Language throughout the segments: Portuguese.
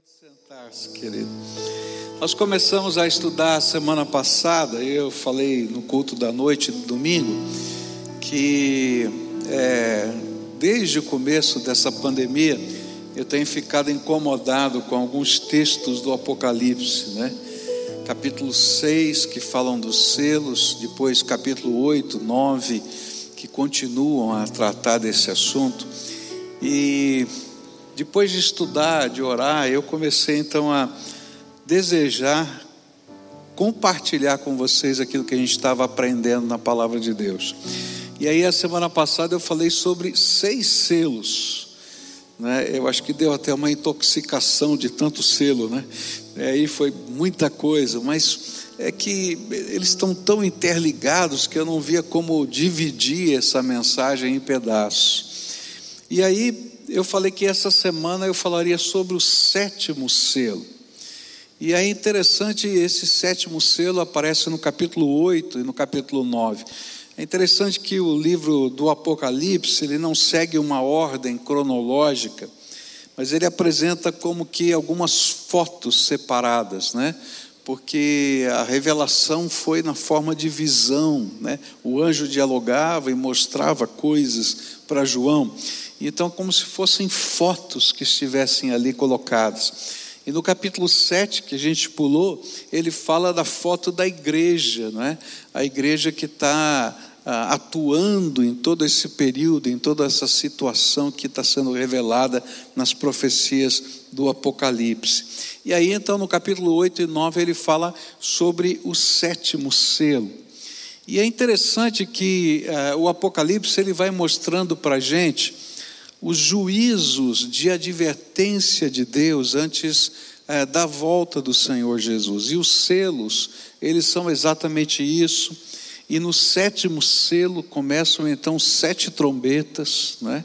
Pode sentar-se, querido. Nós começamos a estudar semana passada, eu falei no culto da noite do domingo, que é, desde o começo dessa pandemia, eu tenho ficado incomodado com alguns textos do Apocalipse, né? Capítulo 6, que falam dos selos, depois capítulo 8, 9, que continuam a tratar desse assunto. E depois de estudar, de orar, eu comecei então a desejar compartilhar com vocês aquilo que a gente estava aprendendo na palavra de Deus. E aí, a semana passada, eu falei sobre seis selos. Né? Eu acho que deu até uma intoxicação de tanto selo, né? Aí foi muita coisa, mas é que eles estão tão interligados que eu não via como dividir essa mensagem em pedaços. E aí eu falei que essa semana eu falaria sobre o sétimo selo. E é interessante, esse sétimo selo aparece no capítulo 8 e no capítulo 9. É interessante que o livro do Apocalipse, ele não segue uma ordem cronológica, mas ele apresenta como que algumas fotos separadas, né? Porque a revelação foi na forma de visão, né? O anjo dialogava e mostrava coisas para João. Então, como se fossem fotos que estivessem ali colocadas. E no capítulo 7, que a gente pulou, ele fala da foto da igreja, não é? A igreja que está ah, atuando em todo esse período, em toda essa situação que está sendo revelada nas profecias do Apocalipse. E aí, então, no capítulo 8 e 9, ele fala sobre o sétimo selo. E é interessante que ah, o Apocalipse ele vai mostrando para a gente os juízos de advertência de Deus antes é, da volta do Senhor Jesus. E os selos, eles são exatamente isso. E no sétimo selo começam então sete trombetas, né?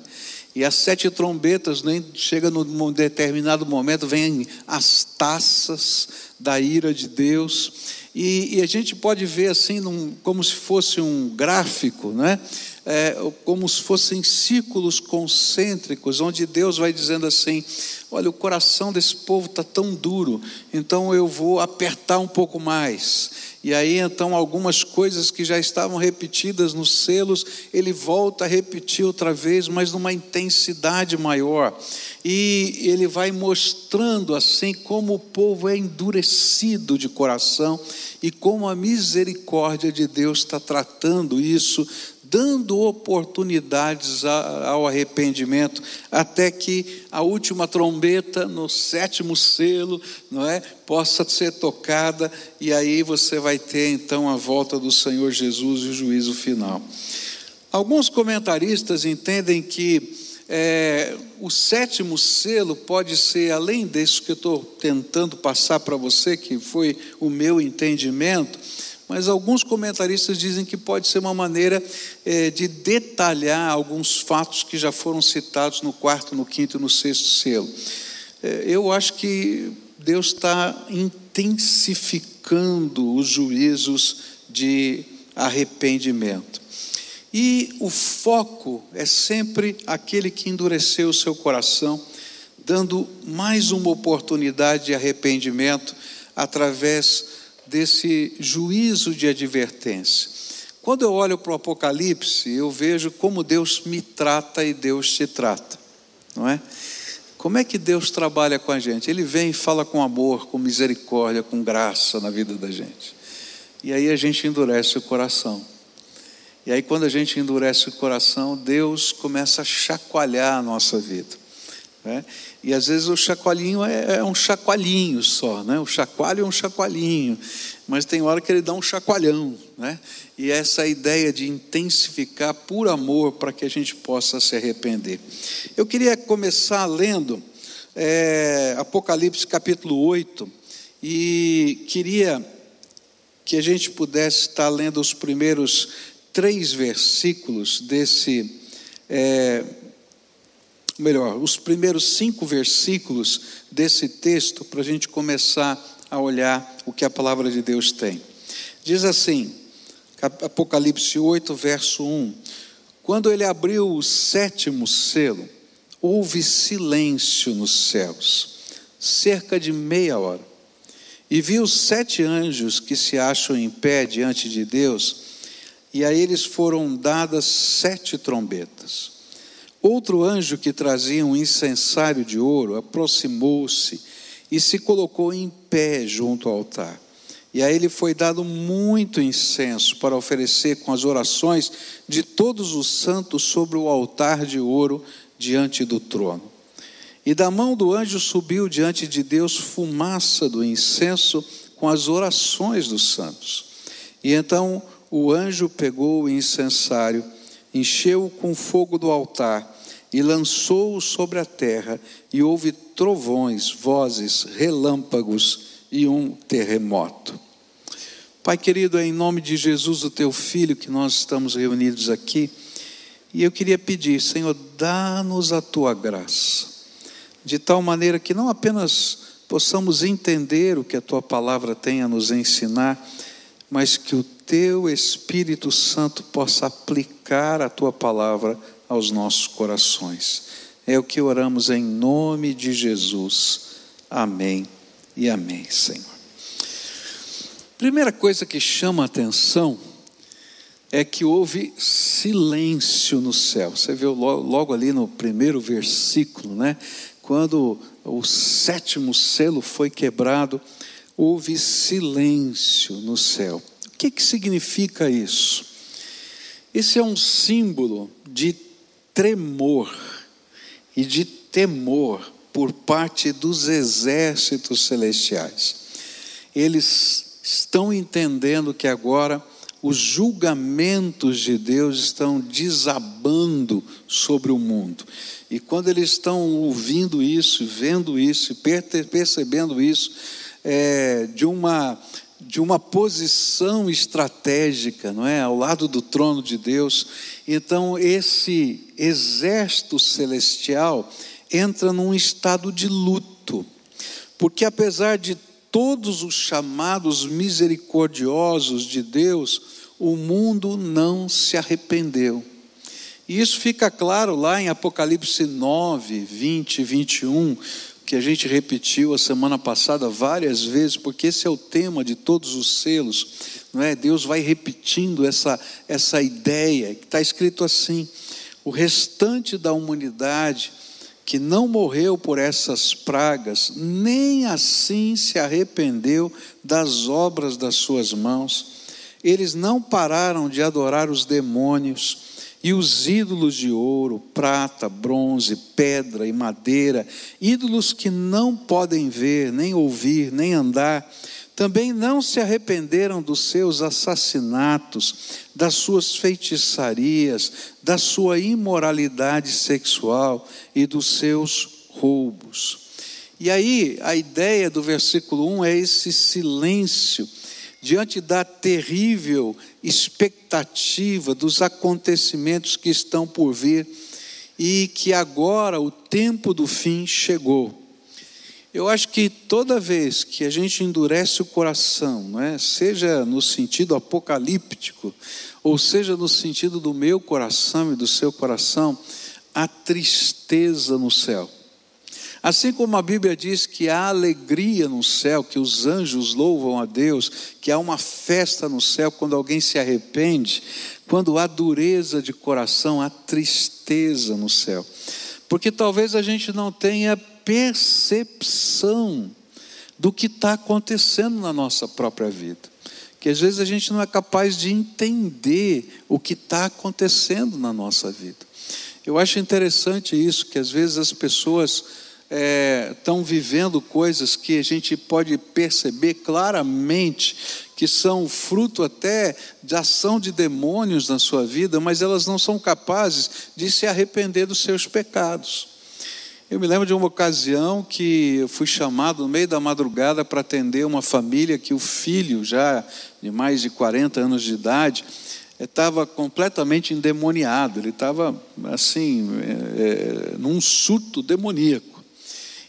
E as sete trombetas, nem chega num determinado momento, vêm as taças da ira de Deus. E, e a gente pode ver assim, num, como se fosse um gráfico, né? É, como se fossem círculos concêntricos, onde Deus vai dizendo assim: olha, o coração desse povo está tão duro, então eu vou apertar um pouco mais. E aí então algumas coisas que já estavam repetidas nos selos, ele volta a repetir outra vez, mas numa intensidade maior. E ele vai mostrando assim como o povo é endurecido de coração e como a misericórdia de Deus está tratando isso dando oportunidades ao arrependimento, até que a última trombeta no sétimo selo, não é, possa ser tocada e aí você vai ter então a volta do Senhor Jesus e o juízo final. Alguns comentaristas entendem que é, o sétimo selo pode ser, além disso que eu estou tentando passar para você, que foi o meu entendimento, mas alguns comentaristas dizem que pode ser uma maneira é, de detalhar alguns fatos que já foram citados no quarto, no quinto e no sexto selo. É, eu acho que Deus está intensificando os juízos de arrependimento. E o foco é sempre aquele que endureceu o seu coração, dando mais uma oportunidade de arrependimento através desse juízo de advertência. Quando eu olho para o Apocalipse, eu vejo como Deus me trata e Deus te trata, não é? Como é que Deus trabalha com a gente? Ele vem e fala com amor, com misericórdia, com graça na vida da gente. E aí a gente endurece o coração. E aí, quando a gente endurece o coração, Deus começa a chacoalhar a nossa vida. Né? E às vezes o chacoalhinho é, é, um chacoalhinho só, né? o chacoalho é um chacoalhinho, mas tem hora que ele dá um chacoalhão. Né? E essa ideia de intensificar por amor para que a gente possa se arrepender. Eu queria começar lendo é, Apocalipse capítulo 8 e queria que a gente pudesse estar lendo os primeiros três versículos desse. É, melhor, os primeiros cinco versículos desse texto para a gente começar a olhar o que a palavra de Deus tem. Diz assim, Apocalipse 8, verso 1: Quando ele abriu o sétimo selo, houve silêncio nos céus. cerca de meia hora. E vi os sete anjos que se acham em pé diante de Deus, e a eles foram dadas sete trombetas. Outro anjo que trazia um incensário de ouro aproximou-se e se colocou em pé junto ao altar. E a ele foi dado muito incenso para oferecer com as orações de todos os santos sobre o altar de ouro diante do trono. E da mão do anjo subiu diante de Deus fumaça do incenso com as orações dos santos. E então o anjo pegou o incensário, encheu-o com fogo do altar e lançou-o sobre a terra, e houve trovões, vozes, relâmpagos e um terremoto. Pai querido, é em nome de Jesus, o teu filho, que nós estamos reunidos aqui. E eu queria pedir, Senhor, dá-nos a tua graça, de tal maneira que não apenas possamos entender o que a tua palavra tem a nos ensinar, mas que o teu Espírito Santo possa aplicar a tua palavra aos nossos corações. É o que oramos em nome de Jesus. Amém e amém, Senhor. Primeira coisa que chama a atenção é que houve silêncio no céu. Você viu logo ali no primeiro versículo, né? Quando o sétimo selo foi quebrado, houve silêncio no céu. O que, que significa isso? Esse é um símbolo de tremor e de temor por parte dos exércitos celestiais. Eles estão entendendo que agora os julgamentos de Deus estão desabando sobre o mundo. E quando eles estão ouvindo isso, vendo isso, percebendo isso, é, de uma de uma posição estratégica, não é, ao lado do trono de Deus. Então esse exército celestial entra num estado de luto, porque apesar de todos os chamados misericordiosos de Deus, o mundo não se arrependeu. E isso fica claro lá em Apocalipse 9, 20 e 21, que a gente repetiu a semana passada várias vezes, porque esse é o tema de todos os selos, não é? Deus vai repetindo essa, essa ideia, que está escrito assim: o restante da humanidade que não morreu por essas pragas, nem assim se arrependeu das obras das suas mãos. Eles não pararam de adorar os demônios e os ídolos de ouro, prata, bronze, pedra e madeira, ídolos que não podem ver, nem ouvir, nem andar também não se arrependeram dos seus assassinatos, das suas feitiçarias, da sua imoralidade sexual e dos seus roubos. E aí, a ideia do versículo 1 é esse silêncio diante da terrível expectativa dos acontecimentos que estão por vir e que agora o tempo do fim chegou. Eu acho que toda vez que a gente endurece o coração, não é? seja no sentido apocalíptico, ou seja no sentido do meu coração e do seu coração, há tristeza no céu. Assim como a Bíblia diz que há alegria no céu, que os anjos louvam a Deus, que há uma festa no céu quando alguém se arrepende, quando há dureza de coração, há tristeza no céu. Porque talvez a gente não tenha percepção do que está acontecendo na nossa própria vida. Que às vezes a gente não é capaz de entender o que está acontecendo na nossa vida. Eu acho interessante isso, que às vezes as pessoas estão é, vivendo coisas que a gente pode perceber claramente que são fruto até de ação de demônios na sua vida, mas elas não são capazes de se arrepender dos seus pecados. Eu me lembro de uma ocasião que eu fui chamado no meio da madrugada para atender uma família que o filho, já de mais de 40 anos de idade, estava completamente endemoniado, ele estava assim, é, num surto demoníaco,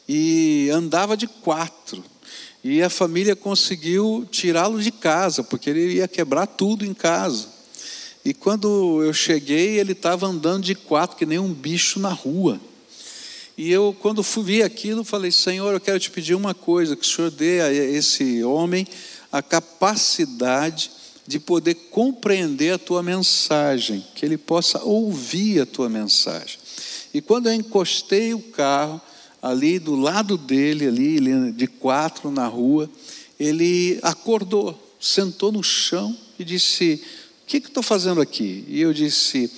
e andava de quatro. E a família conseguiu tirá-lo de casa, porque ele ia quebrar tudo em casa. E quando eu cheguei, ele estava andando de quatro, que nem um bicho na rua. E eu, quando fui vi aquilo, falei: Senhor, eu quero te pedir uma coisa: que o Senhor dê a esse homem a capacidade de poder compreender a tua mensagem, que ele possa ouvir a tua mensagem. E quando eu encostei o carro ali do lado dele, ali de quatro na rua, ele acordou, sentou no chão e disse: O que, estou fazendo aqui? E eu disse: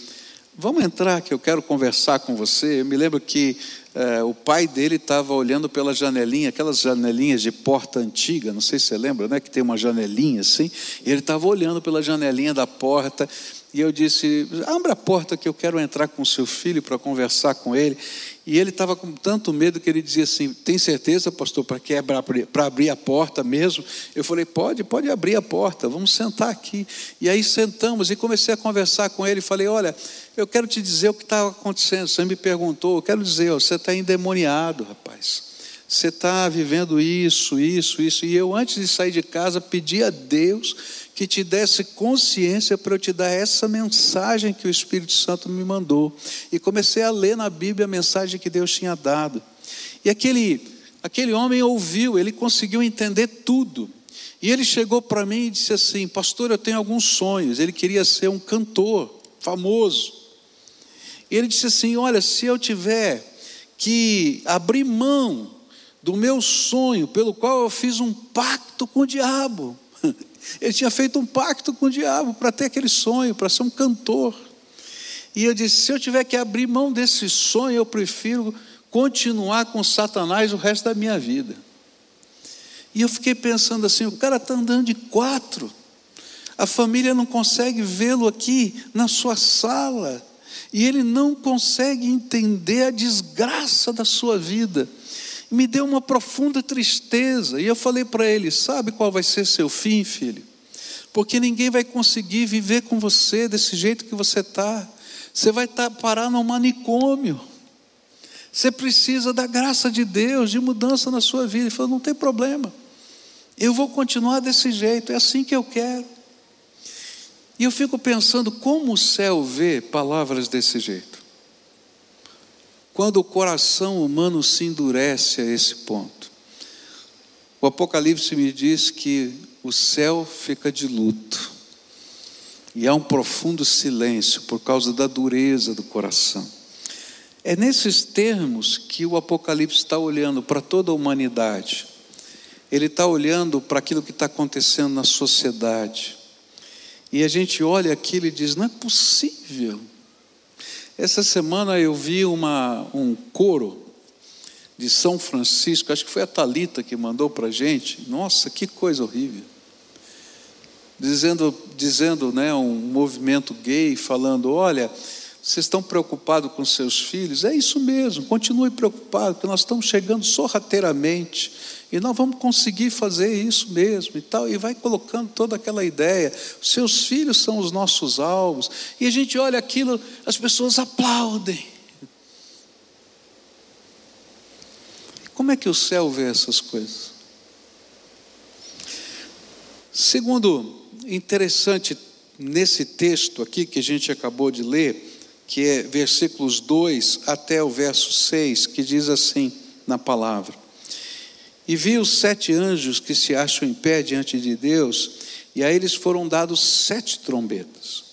Vamos entrar que eu quero conversar com você. Eu me lembro que é, o pai dele estava olhando pela janelinha, aquelas janelinhas de porta antiga, não sei se você lembra, né? Que tem uma janelinha assim. Ele estava olhando pela janelinha da porta. E eu disse: Abra a porta que eu quero entrar com seu filho para conversar com ele. E ele estava com tanto medo que ele dizia assim: Tem certeza, pastor, para quebrar, para abrir a porta mesmo? Eu falei: Pode, pode abrir a porta, vamos sentar aqui. E aí sentamos e comecei a conversar com ele. Falei: Olha, eu quero te dizer o que está acontecendo. Você me perguntou, eu quero dizer: Você está endemoniado, rapaz. Você está vivendo isso, isso, isso. E eu, antes de sair de casa, pedi a Deus que te desse consciência para eu te dar essa mensagem que o Espírito Santo me mandou. E comecei a ler na Bíblia a mensagem que Deus tinha dado. E aquele, aquele homem ouviu, ele conseguiu entender tudo. E ele chegou para mim e disse assim: Pastor, eu tenho alguns sonhos. Ele queria ser um cantor famoso. E ele disse assim: Olha, se eu tiver que abrir mão do meu sonho, pelo qual eu fiz um pacto com o diabo, ele tinha feito um pacto com o diabo para ter aquele sonho, para ser um cantor. E eu disse: se eu tiver que abrir mão desse sonho, eu prefiro continuar com Satanás o resto da minha vida. E eu fiquei pensando assim: o cara está andando de quatro, a família não consegue vê-lo aqui na sua sala, e ele não consegue entender a desgraça da sua vida me deu uma profunda tristeza. E eu falei para ele: Sabe qual vai ser seu fim, filho? Porque ninguém vai conseguir viver com você desse jeito que você está. Você vai tá, parar no manicômio. Você precisa da graça de Deus, de mudança na sua vida. Ele falou: Não tem problema. Eu vou continuar desse jeito. É assim que eu quero. E eu fico pensando como o céu vê palavras desse jeito quando o coração humano se endurece a esse ponto. O Apocalipse me diz que o céu fica de luto, e há um profundo silêncio por causa da dureza do coração. É nesses termos que o Apocalipse está olhando para toda a humanidade, ele está olhando para aquilo que está acontecendo na sociedade, e a gente olha aquilo e diz: não é possível essa semana eu vi uma, um coro de São Francisco, acho que foi a Talita que mandou para a gente. Nossa, que coisa horrível. Dizendo, dizendo né, um movimento gay, falando: olha, vocês estão preocupados com seus filhos? É isso mesmo, continue preocupado, porque nós estamos chegando sorrateiramente e nós vamos conseguir fazer isso mesmo e tal. E vai colocando toda aquela ideia. Seus filhos são os nossos alvos. E a gente olha aquilo, as pessoas aplaudem. Como é que o céu vê essas coisas? Segundo, interessante nesse texto aqui que a gente acabou de ler, que é versículos 2 até o verso 6, que diz assim na palavra: E vi os sete anjos que se acham em pé diante de Deus, e a eles foram dados sete trombetas.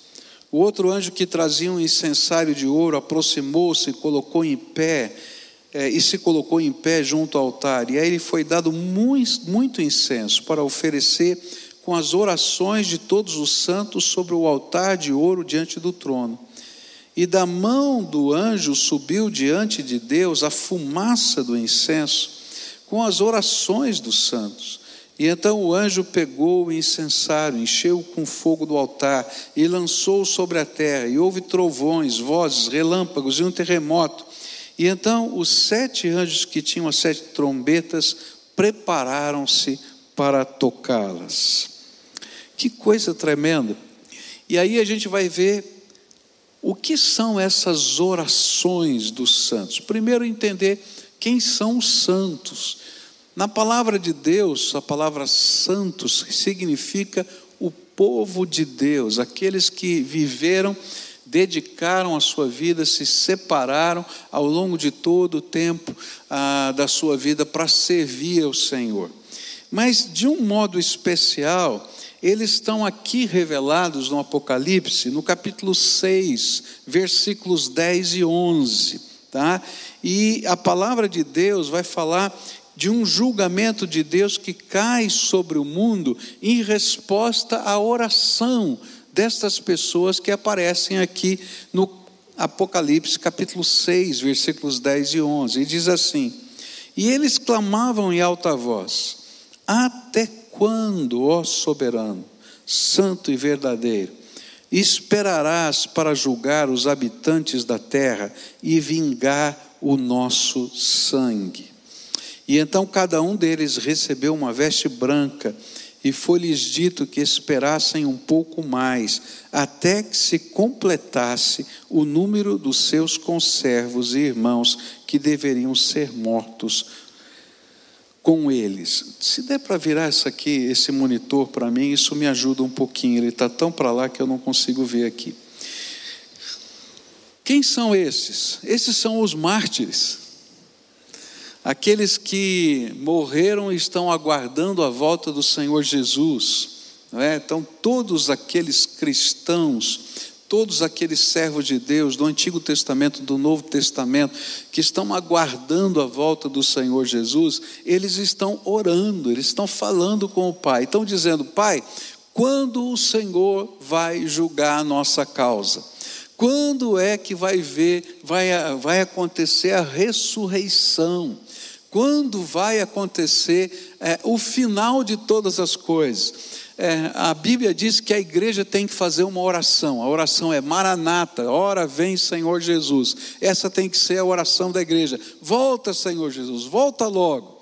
O outro anjo que trazia um incensário de ouro aproximou-se e colocou em pé, é, e se colocou em pé junto ao altar, e a ele foi dado muito, muito incenso para oferecer com as orações de todos os santos sobre o altar de ouro diante do trono. E da mão do anjo subiu diante de Deus a fumaça do incenso, com as orações dos santos. E então o anjo pegou o incensário, encheu com fogo do altar e lançou sobre a terra, e houve trovões, vozes, relâmpagos e um terremoto. E então os sete anjos que tinham as sete trombetas prepararam-se para tocá-las. Que coisa tremenda! E aí a gente vai ver o que são essas orações dos santos? Primeiro, entender quem são os santos. Na palavra de Deus, a palavra santos significa o povo de Deus, aqueles que viveram dedicaram a sua vida, se separaram ao longo de todo o tempo ah, da sua vida para servir ao Senhor. Mas, de um modo especial, eles estão aqui revelados no Apocalipse, no capítulo 6, versículos 10 e 11. Tá? E a palavra de Deus vai falar de um julgamento de Deus que cai sobre o mundo em resposta à oração destas pessoas que aparecem aqui no Apocalipse capítulo 6, versículos 10 e 11. E diz assim: E eles clamavam em alta voz: Até quando, ó soberano, santo e verdadeiro, esperarás para julgar os habitantes da terra e vingar o nosso sangue? E então cada um deles recebeu uma veste branca, e foi-lhes dito que esperassem um pouco mais, até que se completasse o número dos seus conservos e irmãos que deveriam ser mortos com eles. Se der para virar isso aqui, esse monitor para mim, isso me ajuda um pouquinho. Ele está tão para lá que eu não consigo ver aqui. Quem são esses? Esses são os mártires aqueles que morreram estão aguardando a volta do Senhor Jesus. É? Então, todos aqueles cristãos, todos aqueles servos de Deus do Antigo Testamento, do Novo Testamento, que estão aguardando a volta do Senhor Jesus, eles estão orando, eles estão falando com o Pai, estão dizendo: Pai, quando o Senhor vai julgar a nossa causa? Quando é que vai ver, vai, vai acontecer a ressurreição? Quando vai acontecer é, o final de todas as coisas. É, a Bíblia diz que a igreja tem que fazer uma oração. A oração é Maranata, ora vem Senhor Jesus. Essa tem que ser a oração da igreja. Volta, Senhor Jesus, volta logo.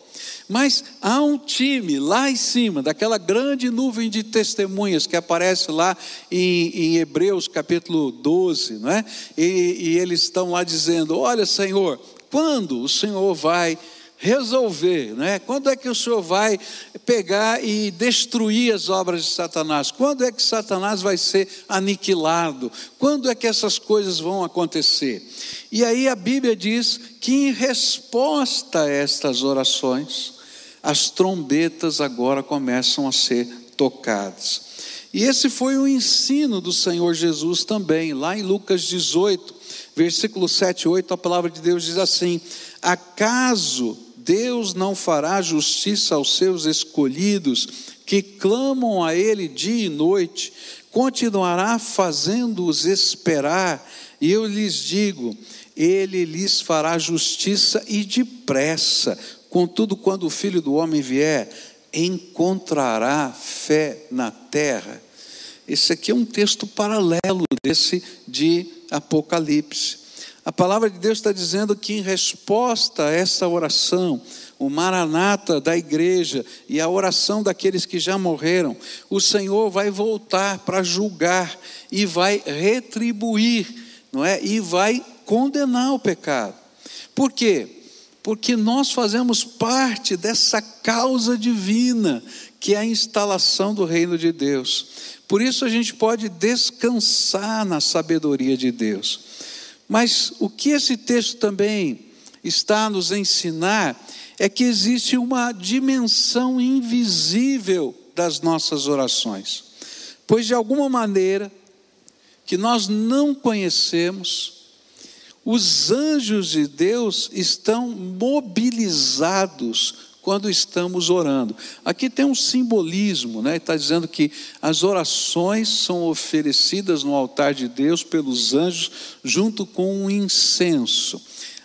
Mas há um time lá em cima, daquela grande nuvem de testemunhas que aparece lá em, em Hebreus capítulo 12, não é? E, e eles estão lá dizendo: Olha, Senhor, quando o Senhor vai resolver, né? Quando é que o Senhor vai pegar e destruir as obras de Satanás? Quando é que Satanás vai ser aniquilado? Quando é que essas coisas vão acontecer? E aí a Bíblia diz que em resposta a estas orações, as trombetas agora começam a ser tocadas. E esse foi o ensino do Senhor Jesus também, lá em Lucas 18, versículo 7 e 8, a palavra de Deus diz assim: Acaso Deus não fará justiça aos seus escolhidos que clamam a Ele dia e noite, continuará fazendo-os esperar, e eu lhes digo: Ele lhes fará justiça e depressa. Contudo, quando o filho do homem vier, encontrará fé na terra. Esse aqui é um texto paralelo desse de Apocalipse. A palavra de Deus está dizendo que, em resposta a essa oração, o maranata da igreja e a oração daqueles que já morreram, o Senhor vai voltar para julgar e vai retribuir, não é? E vai condenar o pecado. Por quê? Porque nós fazemos parte dessa causa divina, que é a instalação do reino de Deus. Por isso a gente pode descansar na sabedoria de Deus. Mas o que esse texto também está a nos ensinar é que existe uma dimensão invisível das nossas orações. Pois de alguma maneira que nós não conhecemos, os anjos de Deus estão mobilizados quando estamos orando. Aqui tem um simbolismo, né? Está dizendo que as orações são oferecidas no altar de Deus pelos anjos junto com um incenso.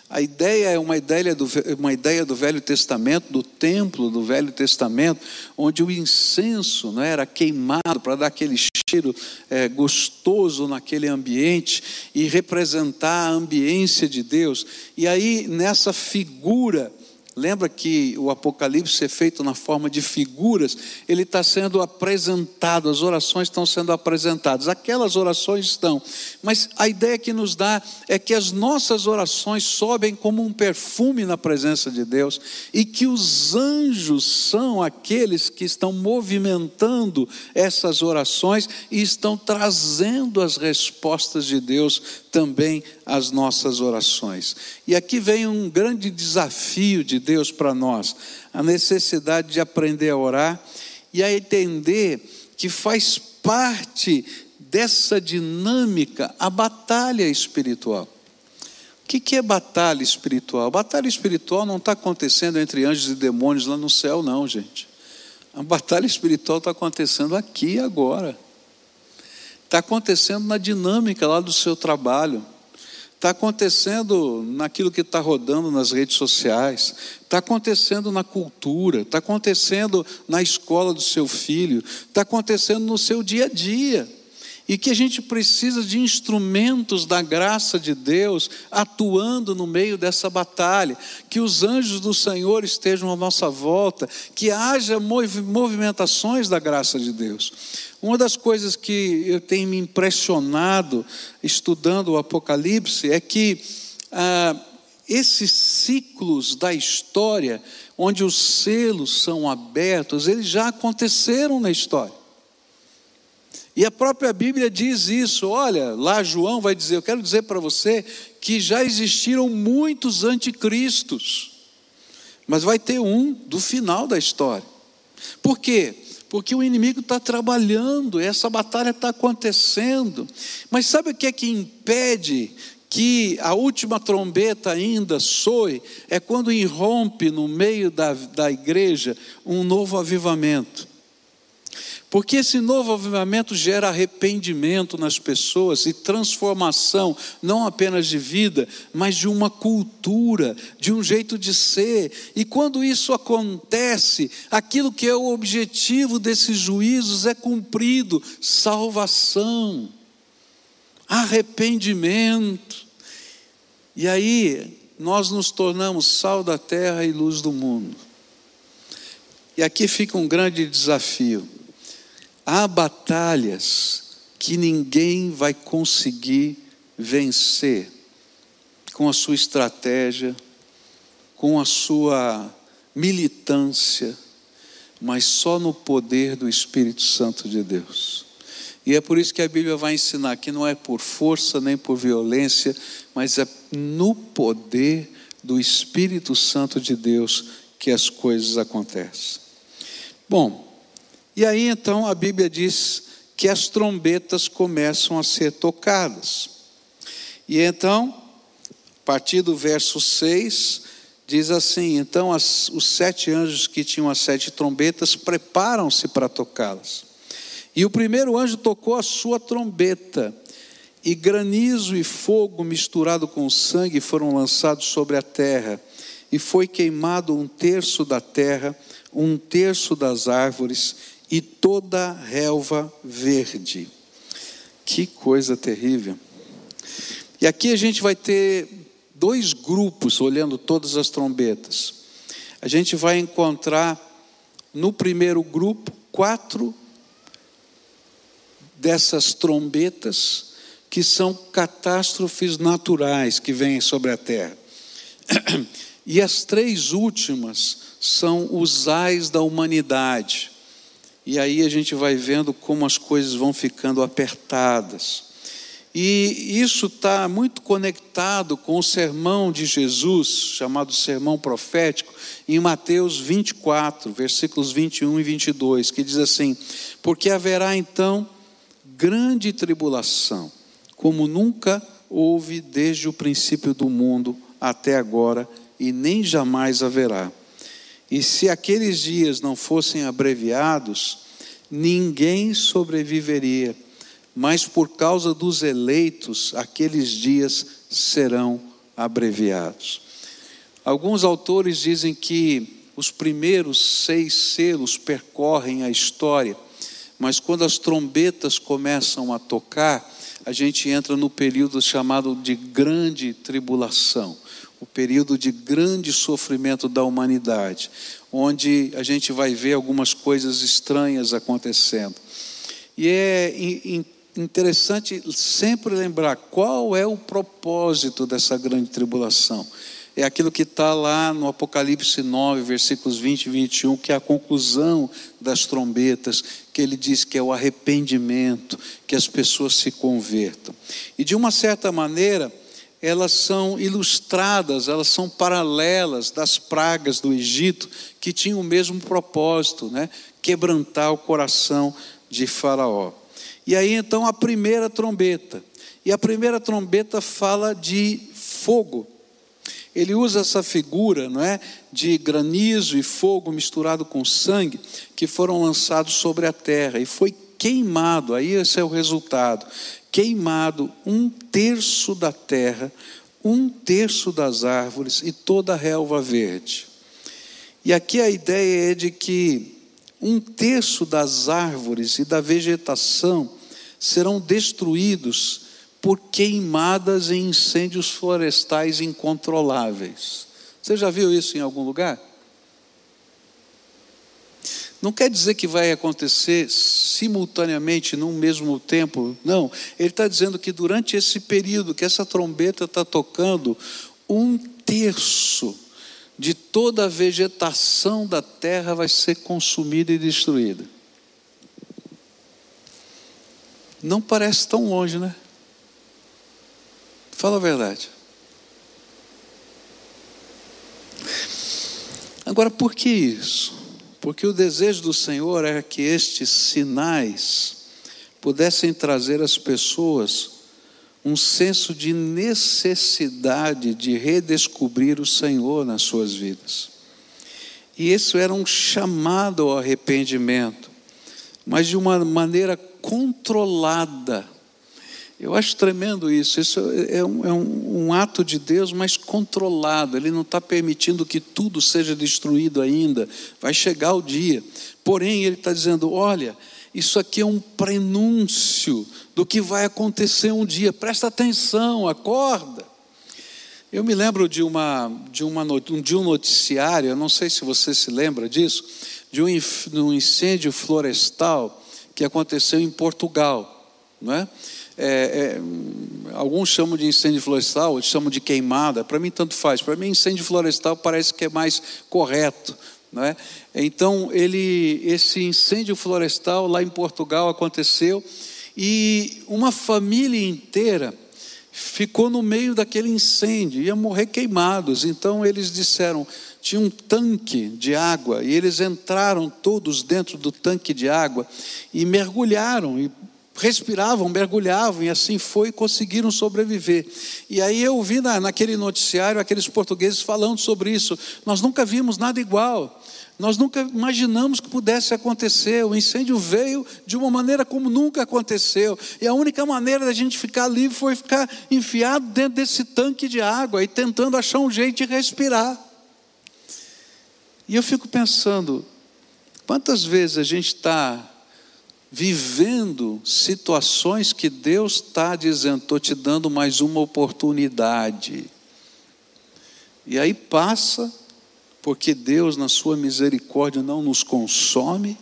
A ideia é uma ideia, do, uma ideia do Velho Testamento, do templo do Velho Testamento, onde o incenso né, era queimado para dar aquele cheiro é, gostoso naquele ambiente e representar a ambiência de Deus. E aí, nessa figura Lembra que o Apocalipse é feito na forma de figuras, ele está sendo apresentado, as orações estão sendo apresentadas, aquelas orações estão, mas a ideia que nos dá é que as nossas orações sobem como um perfume na presença de Deus e que os anjos são aqueles que estão movimentando essas orações e estão trazendo as respostas de Deus também às nossas orações. E aqui vem um grande desafio de Deus para nós, a necessidade de aprender a orar e a entender que faz parte dessa dinâmica a batalha espiritual. O que é batalha espiritual? Batalha espiritual não está acontecendo entre anjos e demônios lá no céu, não, gente. A batalha espiritual está acontecendo aqui agora. Está acontecendo na dinâmica lá do seu trabalho. Está acontecendo naquilo que está rodando nas redes sociais, está acontecendo na cultura, está acontecendo na escola do seu filho, está acontecendo no seu dia a dia. E que a gente precisa de instrumentos da graça de Deus atuando no meio dessa batalha, que os anjos do Senhor estejam à nossa volta, que haja movimentações da graça de Deus. Uma das coisas que eu tenho me impressionado estudando o Apocalipse é que ah, esses ciclos da história, onde os selos são abertos, eles já aconteceram na história. E a própria Bíblia diz isso. Olha, lá João vai dizer: Eu quero dizer para você que já existiram muitos anticristos, mas vai ter um do final da história. Por quê? Porque o inimigo está trabalhando, essa batalha está acontecendo. Mas sabe o que é que impede que a última trombeta ainda soe? É quando irrompe no meio da, da igreja um novo avivamento. Porque esse novo avivamento gera arrependimento nas pessoas e transformação, não apenas de vida, mas de uma cultura, de um jeito de ser. E quando isso acontece, aquilo que é o objetivo desses juízos é cumprido: salvação, arrependimento. E aí nós nos tornamos sal da terra e luz do mundo. E aqui fica um grande desafio há batalhas que ninguém vai conseguir vencer com a sua estratégia, com a sua militância, mas só no poder do Espírito Santo de Deus. E é por isso que a Bíblia vai ensinar que não é por força nem por violência, mas é no poder do Espírito Santo de Deus que as coisas acontecem. Bom, e aí então a Bíblia diz que as trombetas começam a ser tocadas. E então, a partir do verso 6, diz assim: Então as, os sete anjos que tinham as sete trombetas preparam-se para tocá-las. E o primeiro anjo tocou a sua trombeta, e granizo e fogo misturado com sangue foram lançados sobre a terra, e foi queimado um terço da terra, um terço das árvores e toda relva verde. Que coisa terrível. E aqui a gente vai ter dois grupos olhando todas as trombetas. A gente vai encontrar no primeiro grupo quatro dessas trombetas que são catástrofes naturais que vêm sobre a terra. E as três últimas são os ais da humanidade. E aí a gente vai vendo como as coisas vão ficando apertadas. E isso está muito conectado com o sermão de Jesus, chamado Sermão Profético, em Mateus 24, versículos 21 e 22, que diz assim: Porque haverá então grande tribulação, como nunca houve desde o princípio do mundo até agora, e nem jamais haverá e se aqueles dias não fossem abreviados, ninguém sobreviveria, mas por causa dos eleitos, aqueles dias serão abreviados. Alguns autores dizem que os primeiros seis selos percorrem a história, mas quando as trombetas começam a tocar, a gente entra no período chamado de grande tribulação o período de grande sofrimento da humanidade, onde a gente vai ver algumas coisas estranhas acontecendo. E é interessante sempre lembrar qual é o propósito dessa grande tribulação. É aquilo que está lá no Apocalipse 9, versículos 20 e 21, que é a conclusão das trombetas, que ele diz que é o arrependimento, que as pessoas se convertam. E de uma certa maneira, elas são ilustradas, elas são paralelas das pragas do Egito, que tinham o mesmo propósito, né? quebrantar o coração de Faraó. E aí então a primeira trombeta. E a primeira trombeta fala de fogo. Ele usa essa figura, não é, de granizo e fogo misturado com sangue, que foram lançados sobre a terra e foi queimado. Aí esse é o resultado queimado um terço da terra, um terço das árvores e toda a relva verde. E aqui a ideia é de que um terço das árvores e da vegetação serão destruídos por queimadas em incêndios florestais incontroláveis. Você já viu isso em algum lugar? Não quer dizer que vai acontecer simultaneamente, num mesmo tempo, não. Ele está dizendo que durante esse período que essa trombeta está tocando, um terço de toda a vegetação da terra vai ser consumida e destruída. Não parece tão longe, né? Fala a verdade. Agora, por que isso? Porque o desejo do Senhor é que estes sinais pudessem trazer às pessoas um senso de necessidade de redescobrir o Senhor nas suas vidas. E isso era um chamado ao arrependimento, mas de uma maneira controlada eu acho tremendo isso. Isso é um, é um, um ato de Deus, mas controlado. Ele não está permitindo que tudo seja destruído ainda. Vai chegar o dia. Porém, ele está dizendo: olha, isso aqui é um prenúncio do que vai acontecer um dia. Presta atenção, acorda. Eu me lembro de, uma, de, uma, de um noticiário, eu não sei se você se lembra disso, de um, incêndio florestal que aconteceu em Portugal, não é? É, é, alguns chamam de incêndio florestal, outros chamam de queimada. Para mim, tanto faz. Para mim, incêndio florestal parece que é mais correto. Não é? Então, ele, esse incêndio florestal lá em Portugal aconteceu e uma família inteira ficou no meio daquele incêndio, ia morrer queimados. Então, eles disseram: tinha um tanque de água e eles entraram todos dentro do tanque de água e mergulharam e respiravam, mergulhavam e assim foi, conseguiram sobreviver. E aí eu vi na, naquele noticiário aqueles portugueses falando sobre isso. Nós nunca vimos nada igual. Nós nunca imaginamos que pudesse acontecer. O incêndio veio de uma maneira como nunca aconteceu. E a única maneira da gente ficar livre foi ficar enfiado dentro desse tanque de água e tentando achar um jeito de respirar. E eu fico pensando, quantas vezes a gente está vivendo situações que Deus está dizendo, estou te dando mais uma oportunidade. E aí passa, porque Deus, na sua misericórdia, não nos consome,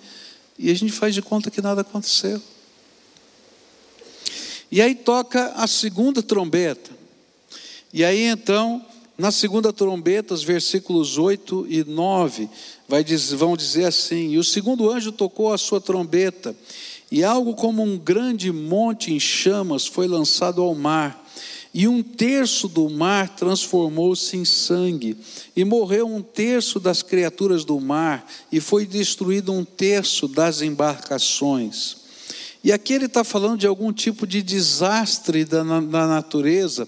e a gente faz de conta que nada aconteceu. E aí toca a segunda trombeta. E aí então, na segunda trombeta, os versículos 8 e 9, vai dizer, vão dizer assim: E o segundo anjo tocou a sua trombeta, e algo como um grande monte em chamas foi lançado ao mar, e um terço do mar transformou-se em sangue, e morreu um terço das criaturas do mar, e foi destruído um terço das embarcações. E aqui ele está falando de algum tipo de desastre da, da natureza,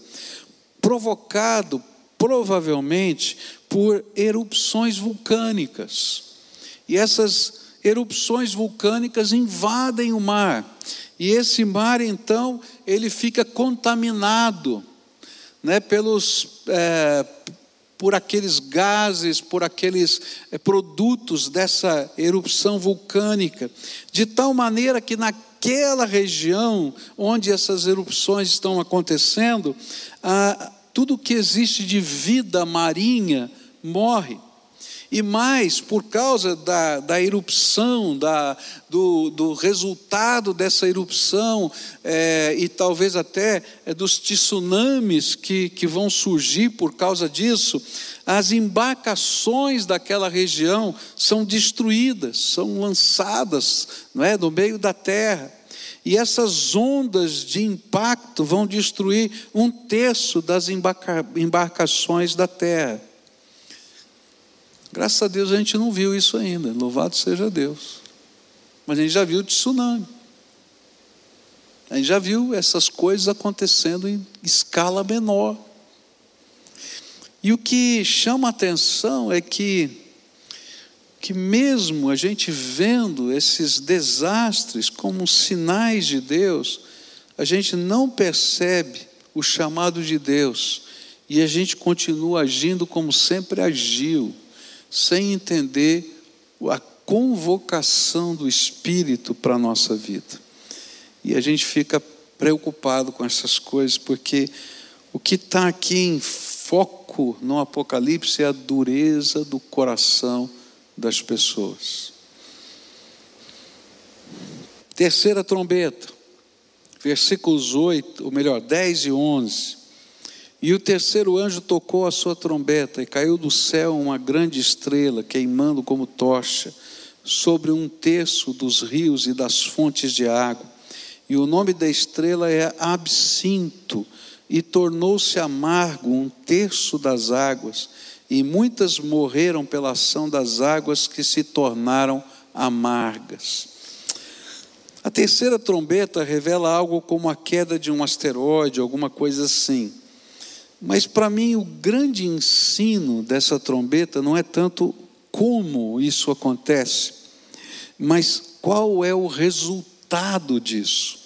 provocado provavelmente por erupções vulcânicas. E essas erupções vulcânicas invadem o mar. E esse mar, então, ele fica contaminado né, pelos, é, por aqueles gases, por aqueles é, produtos dessa erupção vulcânica, de tal maneira que naquela região onde essas erupções estão acontecendo, a, tudo que existe de vida marinha morre. E mais, por causa da, da erupção, da, do, do resultado dessa erupção, é, e talvez até é, dos tsunamis que, que vão surgir por causa disso, as embarcações daquela região são destruídas, são lançadas não é, no meio da terra. E essas ondas de impacto vão destruir um terço das embarca, embarcações da terra. Graças a Deus a gente não viu isso ainda, louvado seja Deus. Mas a gente já viu tsunami. A gente já viu essas coisas acontecendo em escala menor. E o que chama atenção é que, que mesmo a gente vendo esses desastres como sinais de Deus, a gente não percebe o chamado de Deus e a gente continua agindo como sempre agiu sem entender a convocação do Espírito para a nossa vida. E a gente fica preocupado com essas coisas, porque o que está aqui em foco no Apocalipse é a dureza do coração das pessoas. Terceira trombeta, versículos 8, ou melhor, 10 e 11. E o terceiro anjo tocou a sua trombeta, e caiu do céu uma grande estrela, queimando como tocha, sobre um terço dos rios e das fontes de água. E o nome da estrela é Absinto, e tornou-se amargo um terço das águas, e muitas morreram pela ação das águas que se tornaram amargas. A terceira trombeta revela algo como a queda de um asteroide, alguma coisa assim. Mas para mim o grande ensino dessa trombeta não é tanto como isso acontece, mas qual é o resultado disso.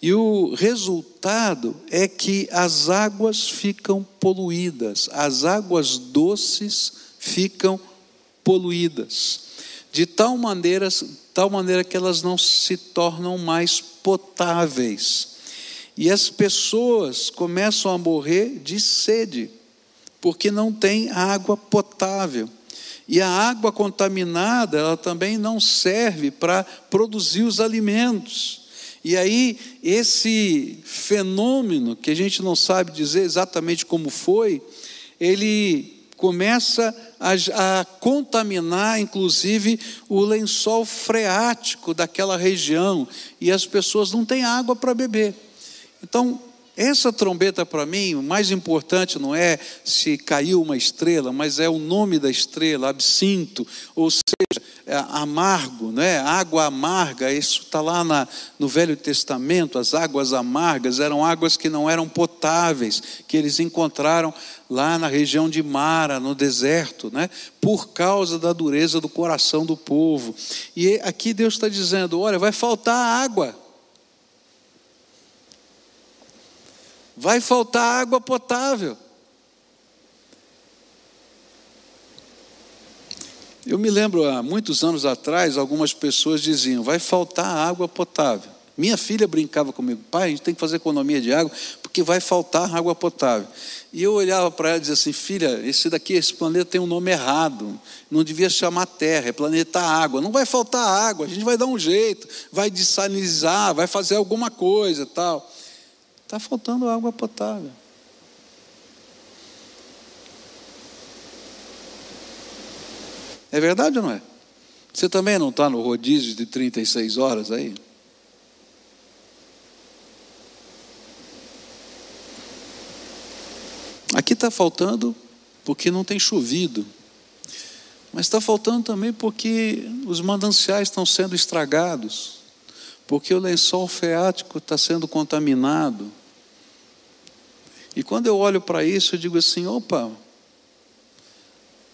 E o resultado é que as águas ficam poluídas, as águas doces ficam poluídas, de tal maneira, tal maneira que elas não se tornam mais potáveis. E as pessoas começam a morrer de sede, porque não tem água potável. E a água contaminada, ela também não serve para produzir os alimentos. E aí, esse fenômeno, que a gente não sabe dizer exatamente como foi, ele começa a, a, contaminar, inclusive, o lençol freático daquela região, e as pessoas não têm água para beber. Então, essa trombeta para mim, o mais importante não é se caiu uma estrela, mas é o nome da estrela, absinto, ou seja, é amargo, né? água amarga, isso está lá na, no Velho Testamento, as águas amargas eram águas que não eram potáveis, que eles encontraram lá na região de Mara, no deserto, né? por causa da dureza do coração do povo. E aqui Deus está dizendo: olha, vai faltar água. vai faltar água potável. Eu me lembro há muitos anos atrás, algumas pessoas diziam: vai faltar água potável. Minha filha brincava comigo, pai, a gente tem que fazer economia de água, porque vai faltar água potável. E eu olhava para ela e dizia assim: filha, esse daqui, esse planeta tem um nome errado, não devia chamar Terra, é planeta Água. Não vai faltar água, a gente vai dar um jeito, vai desalinizar, vai fazer alguma coisa tal. Está faltando água potável. É verdade ou não é? Você também não está no rodízio de 36 horas aí? Aqui está faltando porque não tem chovido. Mas está faltando também porque os mananciais estão sendo estragados porque o lençol freático está sendo contaminado. E quando eu olho para isso, eu digo assim: opa,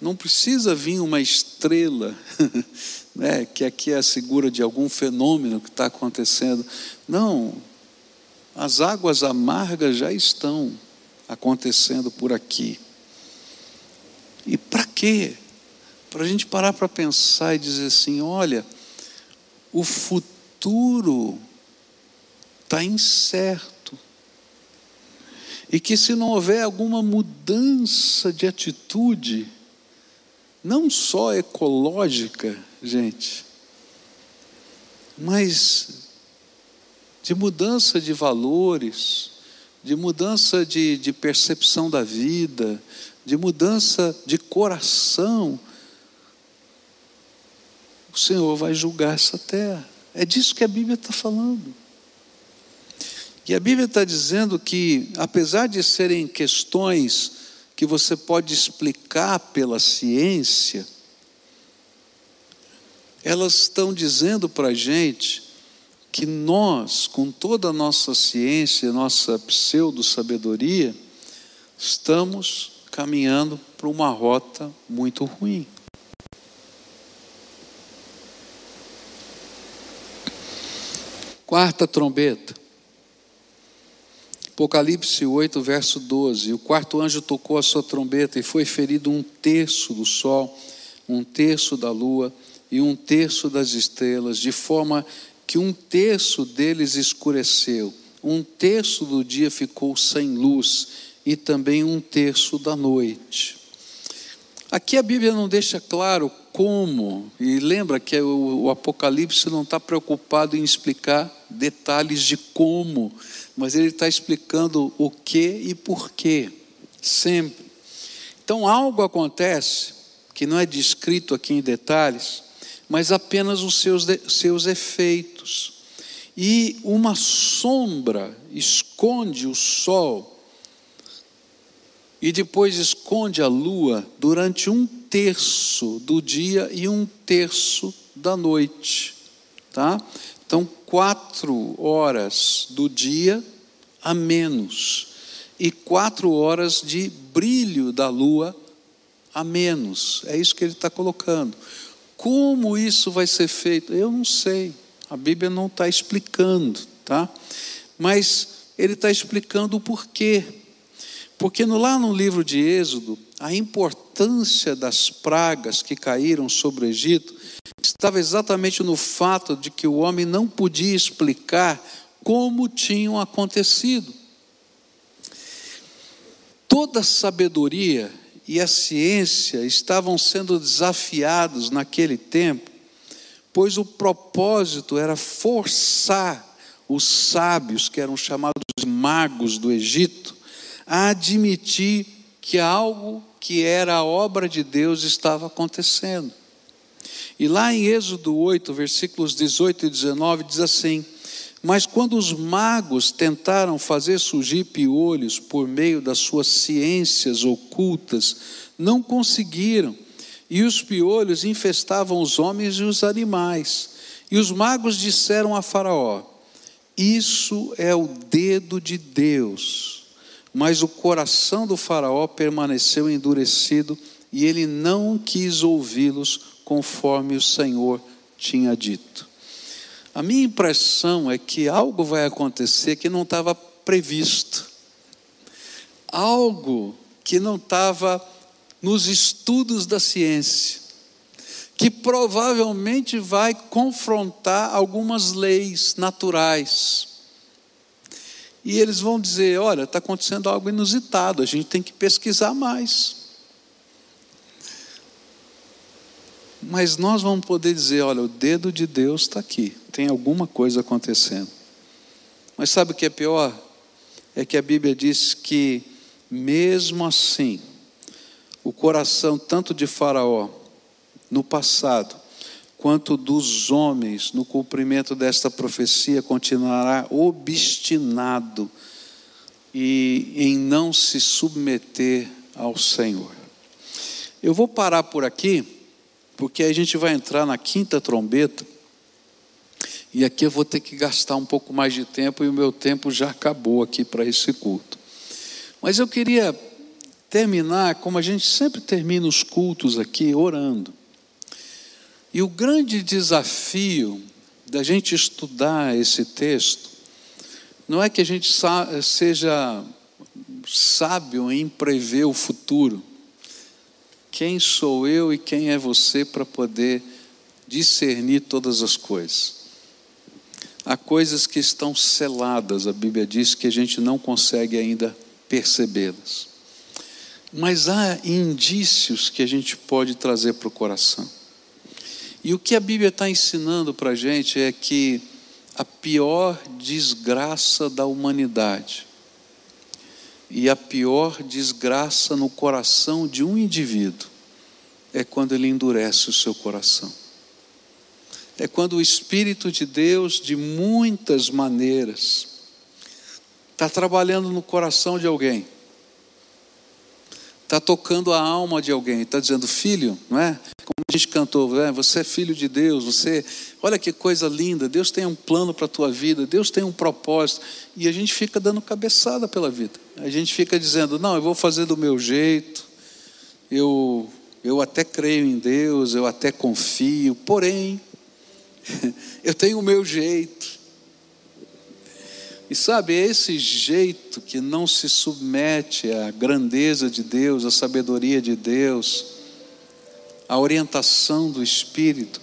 não precisa vir uma estrela, né, que aqui é a segura de algum fenômeno que está acontecendo. Não, as águas amargas já estão acontecendo por aqui. E para quê? Para a gente parar para pensar e dizer assim: olha, o futuro está incerto. E que se não houver alguma mudança de atitude, não só ecológica, gente, mas de mudança de valores, de mudança de, de percepção da vida, de mudança de coração, o Senhor vai julgar essa terra. É disso que a Bíblia está falando. E a Bíblia está dizendo que, apesar de serem questões que você pode explicar pela ciência, elas estão dizendo para a gente que nós, com toda a nossa ciência, nossa pseudo-sabedoria, estamos caminhando para uma rota muito ruim. Quarta trombeta. Apocalipse 8, verso 12. O quarto anjo tocou a sua trombeta e foi ferido um terço do sol, um terço da lua e um terço das estrelas, de forma que um terço deles escureceu, um terço do dia ficou sem luz e também um terço da noite. Aqui a Bíblia não deixa claro como, e lembra que o, o Apocalipse não está preocupado em explicar detalhes de como, mas ele está explicando o que e porquê, sempre. Então algo acontece, que não é descrito aqui em detalhes, mas apenas os seus, seus efeitos. E uma sombra esconde o sol e depois esconde a lua durante um terço do dia e um terço da noite, tá? Então, quatro horas do dia a menos e quatro horas de brilho da lua a menos. É isso que ele está colocando. Como isso vai ser feito? Eu não sei. A Bíblia não está explicando, tá? Mas ele está explicando o porquê. Porque lá no livro de Êxodo, a importância das pragas que caíram sobre o Egito estava exatamente no fato de que o homem não podia explicar como tinham acontecido. Toda a sabedoria e a ciência estavam sendo desafiados naquele tempo, pois o propósito era forçar os sábios, que eram chamados magos do Egito, a admitir que algo que era a obra de Deus estava acontecendo. E lá em Êxodo 8, versículos 18 e 19, diz assim: Mas quando os magos tentaram fazer surgir piolhos por meio das suas ciências ocultas, não conseguiram, e os piolhos infestavam os homens e os animais. E os magos disseram a Faraó: Isso é o dedo de Deus mas o coração do Faraó permaneceu endurecido e ele não quis ouvi-los conforme o Senhor tinha dito. A minha impressão é que algo vai acontecer que não estava previsto, algo que não estava nos estudos da ciência, que provavelmente vai confrontar algumas leis naturais e eles vão dizer: olha, está acontecendo algo inusitado, a gente tem que pesquisar mais. Mas nós vamos poder dizer: olha, o dedo de Deus está aqui, tem alguma coisa acontecendo. Mas sabe o que é pior? É que a Bíblia diz que, mesmo assim, o coração tanto de Faraó, no passado, quanto dos homens no cumprimento desta profecia continuará obstinado e em não se submeter ao Senhor. Eu vou parar por aqui, porque a gente vai entrar na quinta trombeta, e aqui eu vou ter que gastar um pouco mais de tempo, e o meu tempo já acabou aqui para esse culto. Mas eu queria terminar como a gente sempre termina os cultos aqui, orando. E o grande desafio da gente estudar esse texto não é que a gente seja sábio em prever o futuro. Quem sou eu e quem é você para poder discernir todas as coisas? Há coisas que estão seladas, a Bíblia diz que a gente não consegue ainda percebê-las. Mas há indícios que a gente pode trazer para o coração. E o que a Bíblia está ensinando para a gente é que a pior desgraça da humanidade e a pior desgraça no coração de um indivíduo é quando ele endurece o seu coração. É quando o Espírito de Deus, de muitas maneiras, está trabalhando no coração de alguém está tocando a alma de alguém, está dizendo, filho, não é? Como a gente cantou, é, você é filho de Deus, você, olha que coisa linda, Deus tem um plano para a tua vida, Deus tem um propósito, e a gente fica dando cabeçada pela vida, a gente fica dizendo, não, eu vou fazer do meu jeito, eu, eu até creio em Deus, eu até confio, porém, eu tenho o meu jeito, e sabe, esse jeito que não se submete à grandeza de Deus, à sabedoria de Deus, à orientação do Espírito,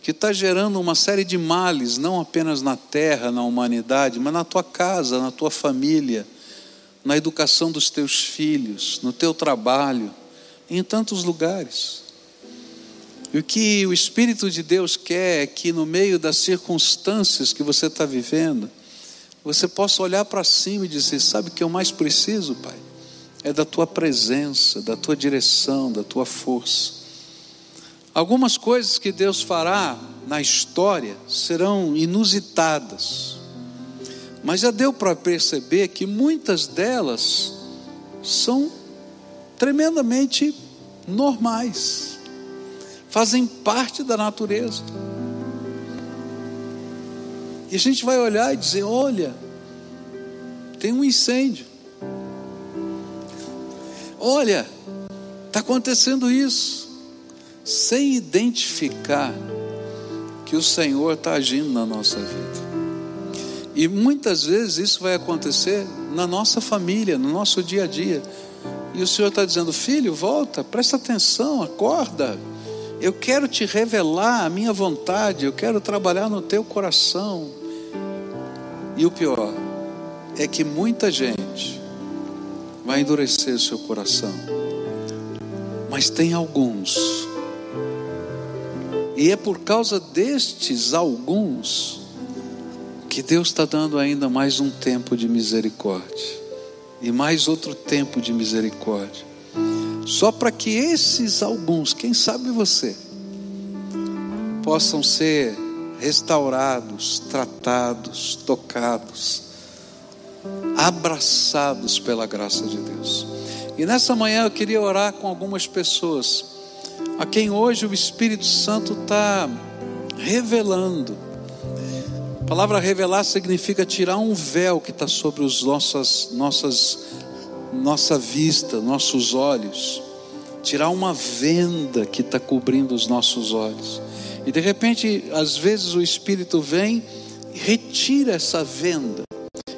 que está gerando uma série de males, não apenas na terra, na humanidade, mas na tua casa, na tua família, na educação dos teus filhos, no teu trabalho, em tantos lugares. E o que o Espírito de Deus quer é que no meio das circunstâncias que você está vivendo, você possa olhar para cima e dizer: Sabe o que eu mais preciso, Pai? É da tua presença, da tua direção, da tua força. Algumas coisas que Deus fará na história serão inusitadas, mas já deu para perceber que muitas delas são tremendamente normais, fazem parte da natureza. E a gente vai olhar e dizer: olha, tem um incêndio. Olha, está acontecendo isso. Sem identificar que o Senhor está agindo na nossa vida. E muitas vezes isso vai acontecer na nossa família, no nosso dia a dia. E o Senhor está dizendo: Filho, volta, presta atenção, acorda. Eu quero te revelar a minha vontade, eu quero trabalhar no teu coração. E o pior é que muita gente vai endurecer seu coração, mas tem alguns, e é por causa destes alguns que Deus está dando ainda mais um tempo de misericórdia, e mais outro tempo de misericórdia, só para que esses alguns, quem sabe você, possam ser restaurados, tratados, tocados, abraçados pela graça de Deus. E nessa manhã eu queria orar com algumas pessoas, a quem hoje o Espírito Santo está revelando. A palavra revelar significa tirar um véu que está sobre os nossas, nossas, nossa vista, nossos olhos, tirar uma venda que está cobrindo os nossos olhos. E de repente, às vezes o Espírito vem e retira essa venda.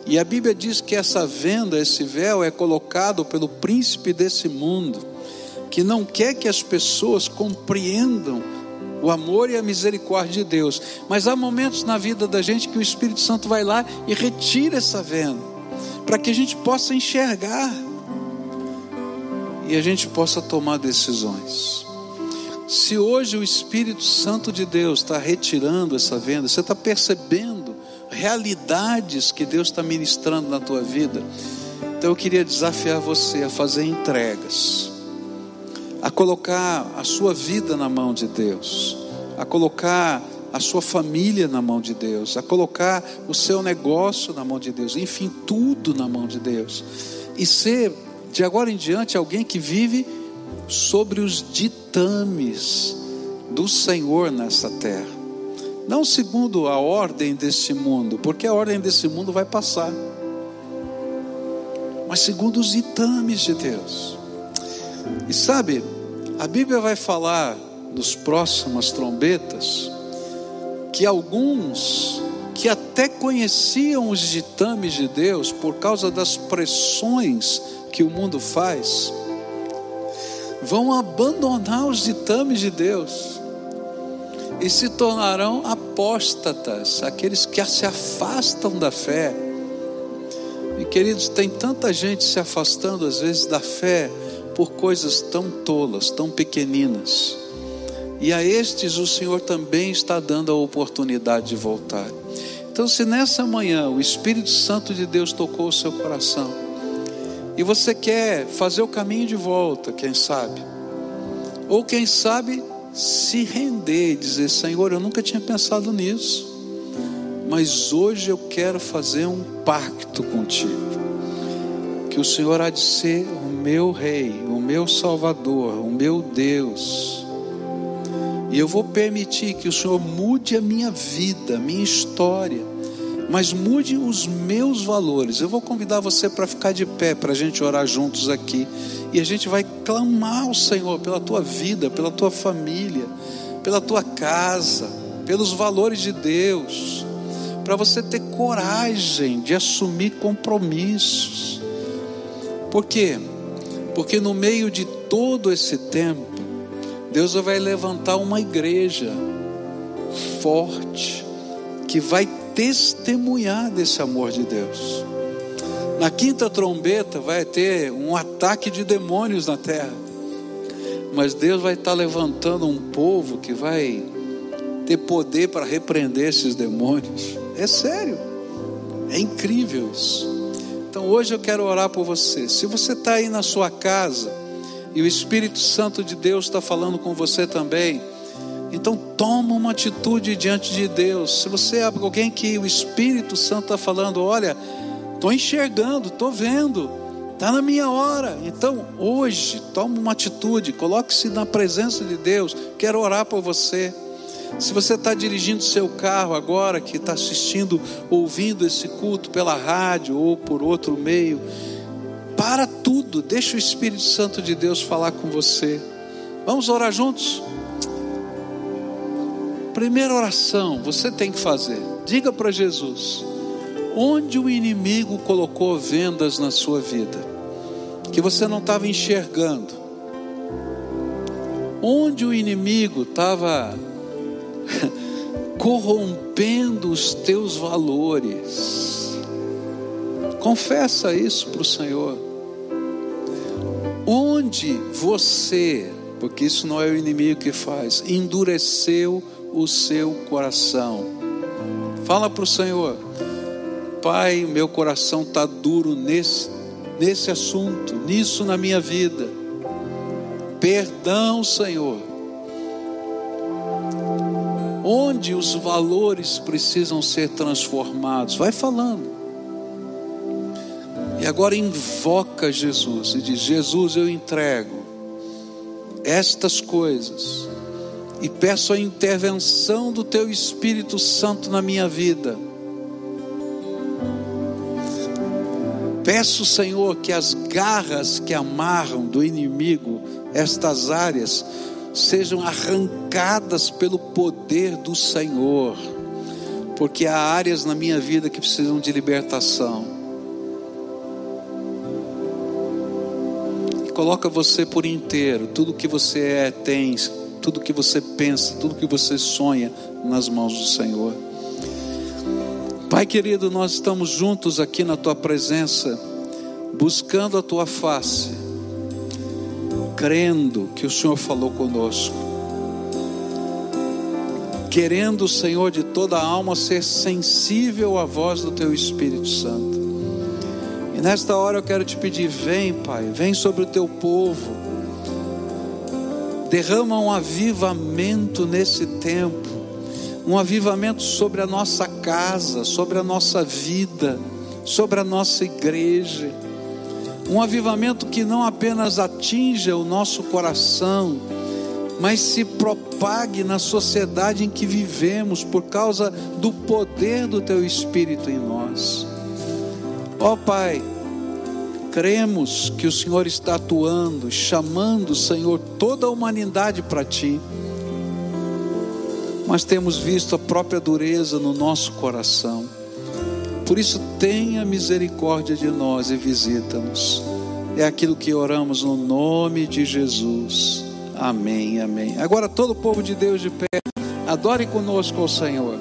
E a Bíblia diz que essa venda, esse véu, é colocado pelo príncipe desse mundo, que não quer que as pessoas compreendam o amor e a misericórdia de Deus. Mas há momentos na vida da gente que o Espírito Santo vai lá e retira essa venda, para que a gente possa enxergar e a gente possa tomar decisões. Se hoje o Espírito Santo de Deus está retirando essa venda, você está percebendo realidades que Deus está ministrando na tua vida. Então eu queria desafiar você a fazer entregas, a colocar a sua vida na mão de Deus, a colocar a sua família na mão de Deus, a colocar o seu negócio na mão de Deus, enfim, tudo na mão de Deus, e ser de agora em diante alguém que vive sobre os ditames do Senhor nessa terra. Não segundo a ordem desse mundo, porque a ordem desse mundo vai passar, mas segundo os ditames de Deus. E sabe, a Bíblia vai falar nos próximas trombetas que alguns que até conheciam os ditames de Deus por causa das pressões que o mundo faz, vão abandonar os ditames de Deus e se tornarão apóstatas, aqueles que se afastam da fé. E queridos, tem tanta gente se afastando às vezes da fé por coisas tão tolas, tão pequeninas. E a estes o Senhor também está dando a oportunidade de voltar. Então, se nessa manhã o Espírito Santo de Deus tocou o seu coração, e você quer fazer o caminho de volta, quem sabe, ou quem sabe se render e dizer: Senhor, eu nunca tinha pensado nisso, mas hoje eu quero fazer um pacto contigo, que o Senhor há de ser o meu Rei, o meu Salvador, o meu Deus e eu vou permitir que o Senhor mude a minha vida, a minha história, mas mude os meus valores. Eu vou convidar você para ficar de pé, para a gente orar juntos aqui. E a gente vai clamar ao Senhor pela tua vida, pela tua família, pela tua casa, pelos valores de Deus, para você ter coragem de assumir compromissos. Por quê? Porque no meio de todo esse tempo, Deus vai levantar uma igreja forte que vai testemunhar desse amor de Deus. Na quinta trombeta vai ter um ataque de demônios na terra. Mas Deus vai estar levantando um povo que vai ter poder para repreender esses demônios. É sério. É incrível isso. Então hoje eu quero orar por você. Se você está aí na sua casa, e o Espírito Santo de Deus está falando com você também. Então toma uma atitude diante de Deus. Se você é alguém que o Espírito Santo está falando, olha, estou enxergando, estou vendo, está na minha hora. Então hoje toma uma atitude, coloque-se na presença de Deus. Quero orar por você. Se você está dirigindo seu carro agora, que está assistindo, ouvindo esse culto pela rádio ou por outro meio, para tudo, deixa o Espírito Santo de Deus falar com você. Vamos orar juntos? Primeira oração, você tem que fazer. Diga para Jesus: onde o inimigo colocou vendas na sua vida, que você não estava enxergando, onde o inimigo estava corrompendo os teus valores. Confessa isso para o Senhor onde você, porque isso não é o inimigo que faz, endureceu o seu coração. Fala para o Senhor, Pai, meu coração está duro nesse, nesse assunto, nisso na minha vida. Perdão, Senhor. Onde os valores precisam ser transformados? Vai falando. E agora invoca Jesus e diz: Jesus, eu entrego estas coisas e peço a intervenção do Teu Espírito Santo na minha vida. Peço, Senhor, que as garras que amarram do inimigo estas áreas sejam arrancadas pelo poder do Senhor, porque há áreas na minha vida que precisam de libertação. coloca você por inteiro, tudo que você é, tem, tudo que você pensa, tudo que você sonha nas mãos do Senhor. Pai querido, nós estamos juntos aqui na tua presença, buscando a tua face, crendo que o Senhor falou conosco, querendo, Senhor, de toda a alma ser sensível à voz do teu Espírito Santo. E nesta hora eu quero te pedir: vem, Pai, vem sobre o teu povo, derrama um avivamento nesse tempo, um avivamento sobre a nossa casa, sobre a nossa vida, sobre a nossa igreja, um avivamento que não apenas atinja o nosso coração, mas se propague na sociedade em que vivemos por causa do poder do Teu Espírito em nós. Ó oh, Pai, cremos que o Senhor está atuando, chamando, Senhor, toda a humanidade para Ti, mas temos visto a própria dureza no nosso coração. Por isso, tenha misericórdia de nós e visita-nos. É aquilo que oramos no nome de Jesus. Amém, amém. Agora, todo o povo de Deus de pé, adore conosco ao Senhor.